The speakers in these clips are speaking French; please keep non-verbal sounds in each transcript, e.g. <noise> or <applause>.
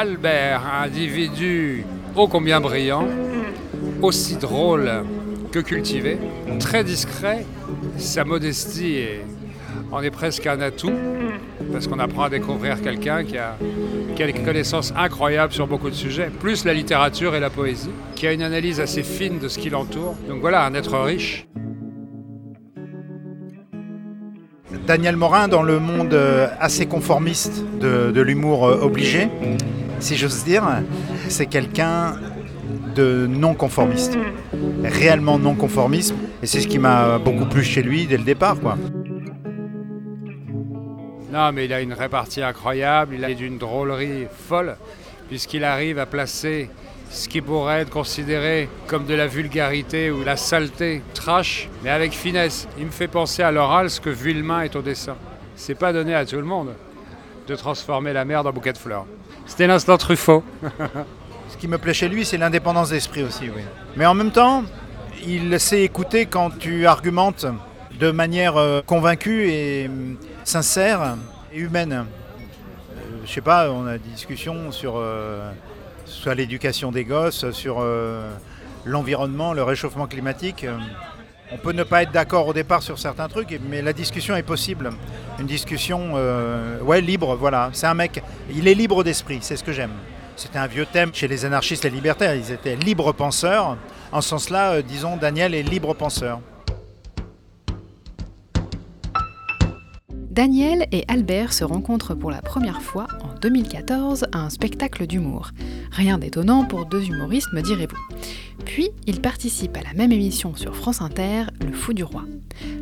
Albert, un individu ô combien brillant, aussi drôle que cultivé, très discret, sa modestie est, en est presque un atout, parce qu'on apprend à découvrir quelqu'un qui a, des connaissances incroyables sur beaucoup de sujets, plus la littérature et la poésie, qui a une analyse assez fine de ce qui l'entoure. Donc voilà, un être riche. Daniel Morin, dans le monde euh, assez conformiste de, de l'humour euh, obligé, si j'ose dire, c'est quelqu'un de non conformiste, réellement non conformiste, et c'est ce qui m'a beaucoup plu chez lui dès le départ, quoi. Non, mais il a une répartie incroyable, il a d'une drôlerie folle, puisqu'il arrive à placer ce qui pourrait être considéré comme de la vulgarité ou la saleté, trash, mais avec finesse. Il me fait penser à l'oral ce que Villemain est au dessin. C'est pas donné à tout le monde de transformer la merde en bouquet de fleurs. C'était l'instant Truffaut. Ce qui me plaît chez lui, c'est l'indépendance d'esprit aussi, oui. Mais en même temps, il sait écouter quand tu argumentes de manière euh, convaincue et euh, sincère et humaine. Euh, je sais pas, on a des discussions sur l'éducation des gosses, sur l'environnement, le réchauffement climatique. On peut ne pas être d'accord au départ sur certains trucs, mais la discussion est possible. Une discussion, euh, ouais, libre, voilà. C'est un mec, il est libre d'esprit, c'est ce que j'aime. C'était un vieux thème chez les anarchistes et libertaires, ils étaient libres penseurs. En ce sens-là, euh, disons, Daniel est libre penseur. Daniel et Albert se rencontrent pour la première fois en 2014 à un spectacle d'humour. Rien d'étonnant pour deux humoristes, me direz-vous. Puis, ils participent à la même émission sur France Inter, Le Fou du Roi.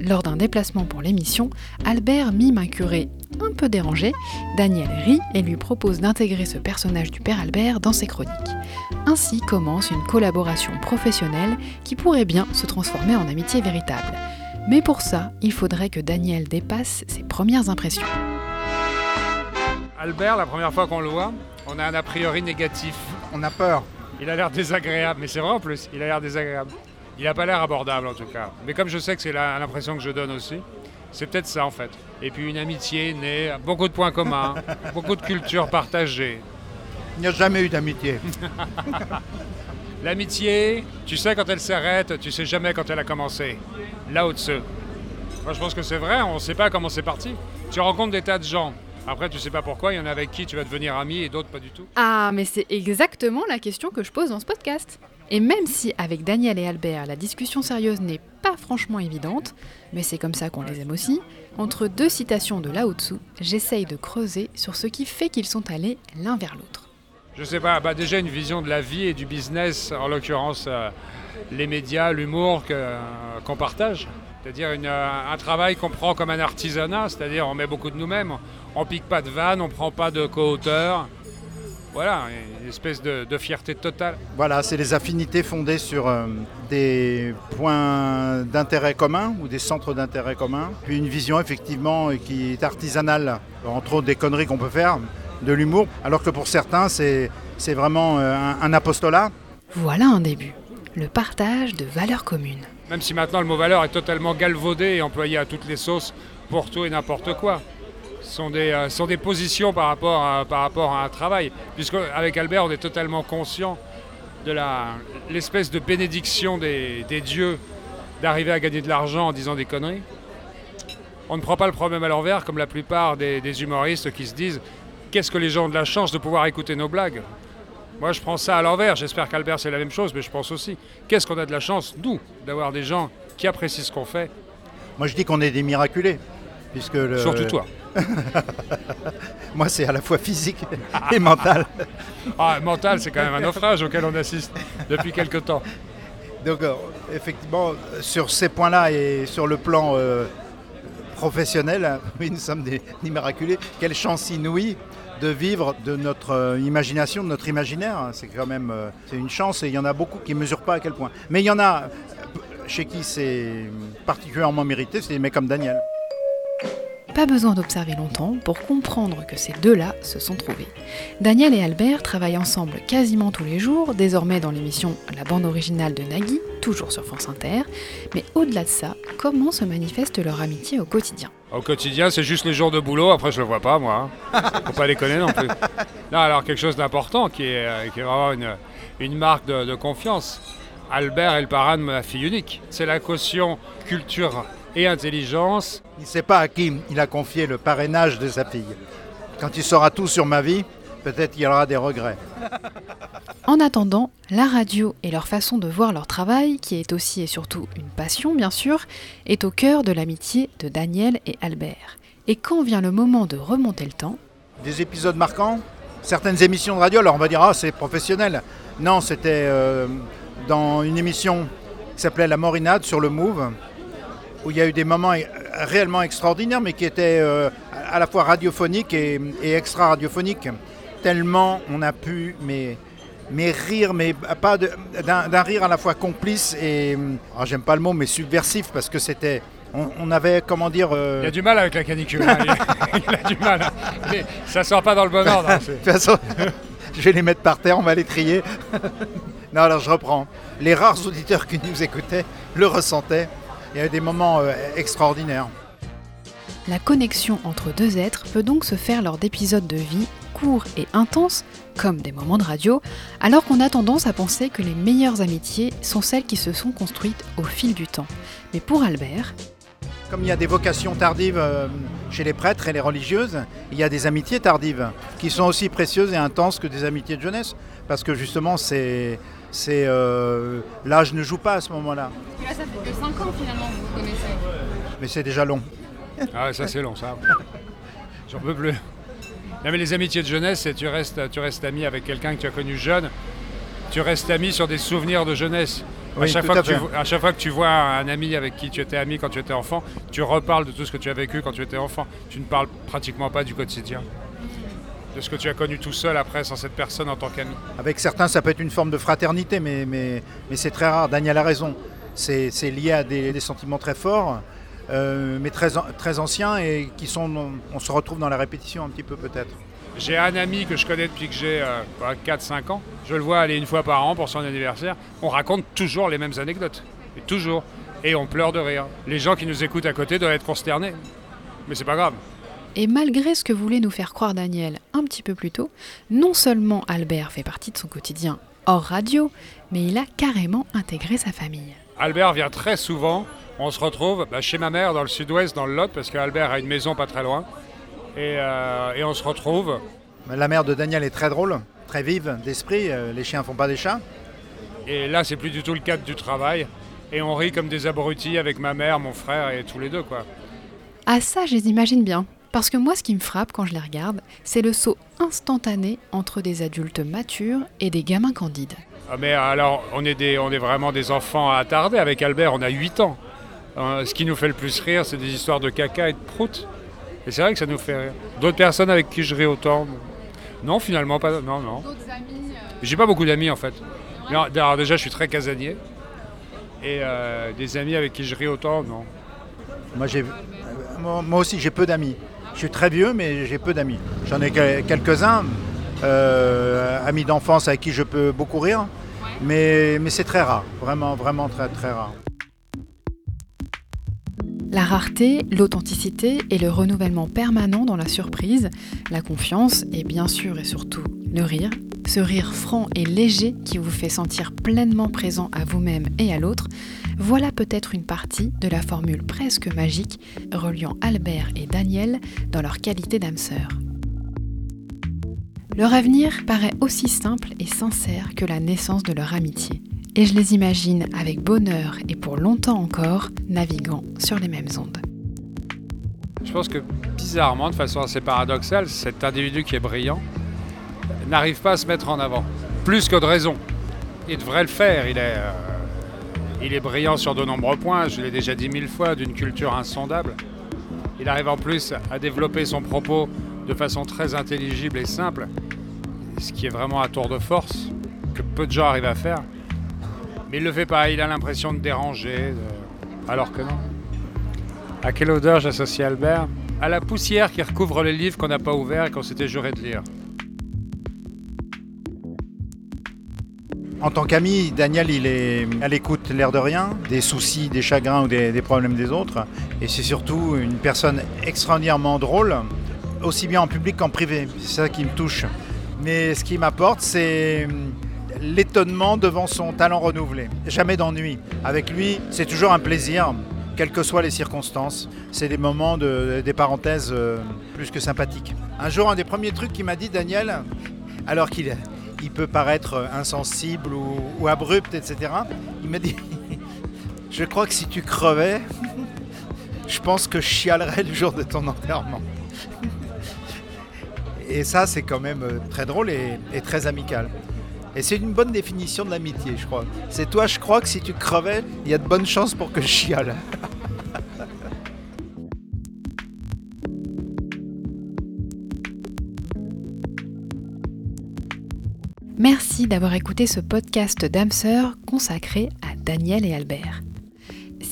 Lors d'un déplacement pour l'émission, Albert mime un curé un peu dérangé, Daniel rit et lui propose d'intégrer ce personnage du père Albert dans ses chroniques. Ainsi commence une collaboration professionnelle qui pourrait bien se transformer en amitié véritable. Mais pour ça, il faudrait que Daniel dépasse ses premières impressions. Albert, la première fois qu'on le voit, on a un a priori négatif. On a peur. Il a l'air désagréable, mais c'est vrai en plus, il a l'air désagréable. Il n'a pas l'air abordable en tout cas. Mais comme je sais que c'est l'impression que je donne aussi, c'est peut-être ça en fait. Et puis une amitié née, beaucoup de points communs, <laughs> beaucoup de cultures partagées. Il n'y a jamais eu d'amitié. <laughs> L'amitié, tu sais quand elle s'arrête, tu sais jamais quand elle a commencé. Là au-dessus. Moi je pense que c'est vrai, on ne sait pas comment c'est parti. Tu rencontres des tas de gens. Après tu sais pas pourquoi, il y en a avec qui tu vas devenir ami et d'autres pas du tout. Ah, mais c'est exactement la question que je pose dans ce podcast. Et même si avec Daniel et Albert, la discussion sérieuse n'est pas franchement évidente, mais c'est comme ça qu'on les aime aussi, entre deux citations de Lao Tzu, j'essaye de creuser sur ce qui fait qu'ils sont allés l'un vers l'autre. Je sais pas, bah déjà une vision de la vie et du business, en l'occurrence euh, les médias, l'humour euh, qu'on partage. C'est-à-dire euh, un travail qu'on prend comme un artisanat, c'est-à-dire on met beaucoup de nous-mêmes, on pique pas de vannes, on prend pas de co-auteurs. Voilà, une espèce de, de fierté totale. Voilà, c'est les affinités fondées sur des points d'intérêt communs ou des centres d'intérêt communs. Puis une vision effectivement qui est artisanale, entre autres des conneries qu'on peut faire, de l'humour, alors que pour certains c'est c'est vraiment euh, un, un apostolat. Voilà un début. Le partage de valeurs communes. Même si maintenant le mot valeur est totalement galvaudé et employé à toutes les sauces pour tout et n'importe quoi. Ce sont des, euh, sont des positions par rapport, à, par rapport à un travail. Puisque avec Albert, on est totalement conscient de la- l'espèce de bénédiction des, des dieux d'arriver à gagner de l'argent en disant des conneries. On ne prend pas le problème à l'envers comme la plupart des, des humoristes qui se disent qu'est-ce que les gens ont de la chance de pouvoir écouter nos blagues. Moi, je prends ça à l'envers. J'espère qu'Albert, c'est la même chose, mais je pense aussi. Qu'est-ce qu'on a de la chance, nous, d'avoir des gens qui apprécient ce qu'on fait, Moi je dis qu'on est des miraculés. Puisque le- surtout toi. <laughs> Moi c'est à la fois physique et mental. <laughs> Ah, mental, c'est quand même un naufrage auquel on assiste depuis quelque temps. Donc euh, effectivement, sur ces points-là et sur le plan euh, professionnel, <laughs> oui, nous sommes des, miraculés. Quelle chance inouïe de vivre de notre euh, imagination, de notre imaginaire. C'est quand même euh, c'est une chance et il y en a beaucoup qui ne mesurent pas à quel point. Mais il y en a euh, chez qui c'est particulièrement mérité, c'est des mecs comme Daniel. Pas besoin d'observer longtemps pour comprendre que ces deux-là se sont trouvés. Daniel et Albert travaillent ensemble quasiment tous les jours, désormais dans l'émission La bande originale de Nagui, toujours sur France Inter. Mais au-delà de ça, comment se manifeste leur amitié au quotidien? Au quotidien, c'est juste les jours de boulot, après je le vois pas moi. Hein. Faut pas déconner non plus. Non, alors quelque chose d'important qui est, euh, qui est vraiment une, une marque de, de confiance. Albert est le parrain de ma fille unique. C'est la caution culture et intelligence. Il ne sait pas à qui il a confié le parrainage de sa fille. Quand il saura tout sur ma vie, peut-être qu'il y aura des regrets. <laughs> En attendant, la radio et leur façon de voir leur travail, qui est aussi et surtout une passion bien sûr, est au cœur de l'amitié de Daniel et Albert. Et quand vient le moment de remonter le temps, Des épisodes marquants? Certaines émissions de radio, alors on va dire, ah, c'est professionnel. Non, c'était euh, dans une émission qui s'appelait La Morinade sur le Move, où il y a eu des moments réellement extraordinaires, mais qui étaient euh, à la fois radiophoniques et, et extra-radiophoniques. Tellement on a pu mais, mais rire, mais pas d'un rire à la fois complice et, alors j'aime pas le mot, mais subversif, parce que c'était. On, avait, comment dire. euh, Il a du mal avec la canicule. hein. Il, <laughs> a du mal. hein. Mais ça sort pas dans le bon ordre. hein. De toute façon, je vais les mettre par terre, on va les trier. <laughs> non, alors je reprends. Les rares auditeurs qui nous écoutaient le ressentaient. Il y avait des moments euh, extraordinaires. la connexion entre deux êtres peut donc se faire lors d'épisodes de vie courts et intenses, comme des moments de radio, alors qu'on a tendance à penser que les meilleures amitiés sont celles qui se sont construites au fil du temps. Mais pour Albert, Comme il y a des vocations tardives euh, chez les prêtres et les religieuses, il y a des amitiés tardives qui sont aussi précieuses et intenses que des amitiés de jeunesse. Parce que justement, c'est. C'est, euh, L'âge ne joue pas à ce moment-là. Là, ça fait que 5 ans finalement que vous vous connaissez. Mais c'est déjà long. Ah ça c'est long ça. <laughs> J'en peux plus. Non mais les amitiés de jeunesse, c'est tu restes, tu restes ami avec quelqu'un que tu as connu jeune. Tu restes ami sur des souvenirs de jeunesse. à, Oui, chaque tout fois à que tu, fait. vo- à chaque fois que tu vois un ami avec qui tu étais ami quand tu étais enfant, tu reparles de tout ce que tu as vécu quand tu étais enfant. Tu ne parles pratiquement pas du quotidien. De ce que tu as connu tout seul après sans cette personne en tant qu'ami. Avec certains, ça peut être une forme de fraternité, mais, mais, mais c'est très rare. Daniel a raison. C'est lié à des, des sentiments très forts, euh, mais très, an- très anciens et qui sont. On se retrouve dans la répétition un petit peu peut-être. J'ai un ami que je connais depuis que j'ai euh, 4-5 ans. Je le vois aller une fois par an pour son anniversaire. On raconte toujours les mêmes anecdotes. Et toujours. Et on pleure de rire. Les gens qui nous écoutent à côté doivent être consternés. Mais c'est pas grave. Et malgré ce que voulait nous faire croire Daniel un petit peu plus tôt, non seulement Albert fait partie de son quotidien hors radio, mais il a carrément intégré sa famille. Albert vient très souvent. On se retrouve bah, chez ma mère dans le sud-ouest, dans le Lot, parce qu'Albert a une maison pas très loin. Et, euh, et on se retrouve. La mère de Daniel est très drôle, très vive d'esprit. euh, Les chiens font pas des chats. Et là, c'est plus du tout le cadre du travail. Et on rit comme des abrutis avec ma mère, mon frère et tous les deux, quoi. Ah ça, je les imagine bien. Parce que moi, ce qui me frappe quand je les regarde, c'est le saut instantané entre des adultes matures et des gamins candides. Ah, mais alors, on est, des, on est vraiment des enfants attardés. Avec Albert, on a 8 ans. Euh, ce qui nous fait le plus rire, c'est des histoires de caca et de prout. Et c'est vrai que ça nous fait rire. D'autres personnes avec qui je ris autant Non, finalement, pas. Non, non. D'autres amis. euh, J'ai pas beaucoup d'amis, en fait. Non, alors, déjà, je suis très casanier. Et euh, des amis avec qui je ris autant, non. Moi, j'ai, moi aussi, j'ai peu d'amis. Je suis très vieux, mais j'ai peu d'amis. J'en ai quel- quelques-uns, euh, amis d'enfance avec qui je peux beaucoup rire, mais, mais c'est très rare, vraiment, vraiment très, très rare. La rareté, l'authenticité et le renouvellement permanent dans la surprise, la confiance et bien sûr et surtout le rire, ce rire franc et léger qui vous fait sentir pleinement présent à vous-même et à l'autre, voilà peut-être une partie de la formule presque magique reliant Albert et Daniel dans leur qualité d'âme sœur. Leur avenir paraît aussi simple et sincère que la naissance de leur amitié et je les imagine avec bonheur et pour longtemps encore naviguant sur les mêmes ondes. Je pense que bizarrement, de façon assez paradoxale, cet individu qui est brillant n'arrive pas à se mettre en avant. Plus que de raison. Il devrait le faire. Il est, euh, il est brillant sur de nombreux points. Je l'ai déjà dit mille fois, d'une culture insondable. Il arrive en plus à développer son propos de façon très intelligible et simple, ce qui est vraiment un tour de force que peu de gens arrivent à faire. Mais il le fait pas. Il a l'impression de déranger, alors que non. À quelle odeur j'associe Albert? À la poussière qui recouvre les livres qu'on n'a pas ouverts et qu'on s'était juré de lire. En tant qu'ami, Daniel, il est à l'écoute, l'air de rien, des soucis, des chagrins ou des, des problèmes des autres. Et c'est surtout une personne extraordinairement drôle, aussi bien en public qu'en privé. C'est ça qui me touche. Mais ce qui m'apporte, c'est l'étonnement devant son talent renouvelé. Jamais d'ennui. Avec lui, c'est toujours un plaisir, quelles que soient les circonstances. C'est des moments, de, des parenthèses euh, plus que sympathiques. Un jour, un des premiers trucs qu'il m'a dit, Daniel, alors qu'il il peut paraître insensible ou, abrupt, etc., il m'a dit, <laughs> je crois que si tu crevais, <laughs> je pense que je chialerais le jour de ton enterrement. <laughs> Et ça, c'est quand même euh, très drôle et très amical. Et c'est une bonne définition de l'amitié, je crois. C'est toi, je crois que si tu crevais, il y a de bonnes chances pour que je chiale. Merci d'avoir écouté ce podcast sœurs consacré à Daniel et Albert.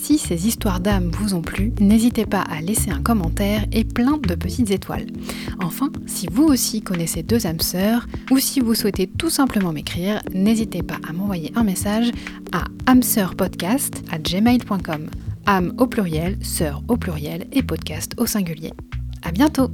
Si ces histoires d'âmes vous ont plu, n'hésitez pas à laisser un commentaire et plein de petites étoiles. Enfin, si vous aussi connaissez deux âmes sœurs, ou si vous souhaitez tout simplement m'écrire, n'hésitez pas à m'envoyer un message à âmeseurpodcast à gmail.com. âme au pluriel, sœur au pluriel et podcast au singulier. À bientôt!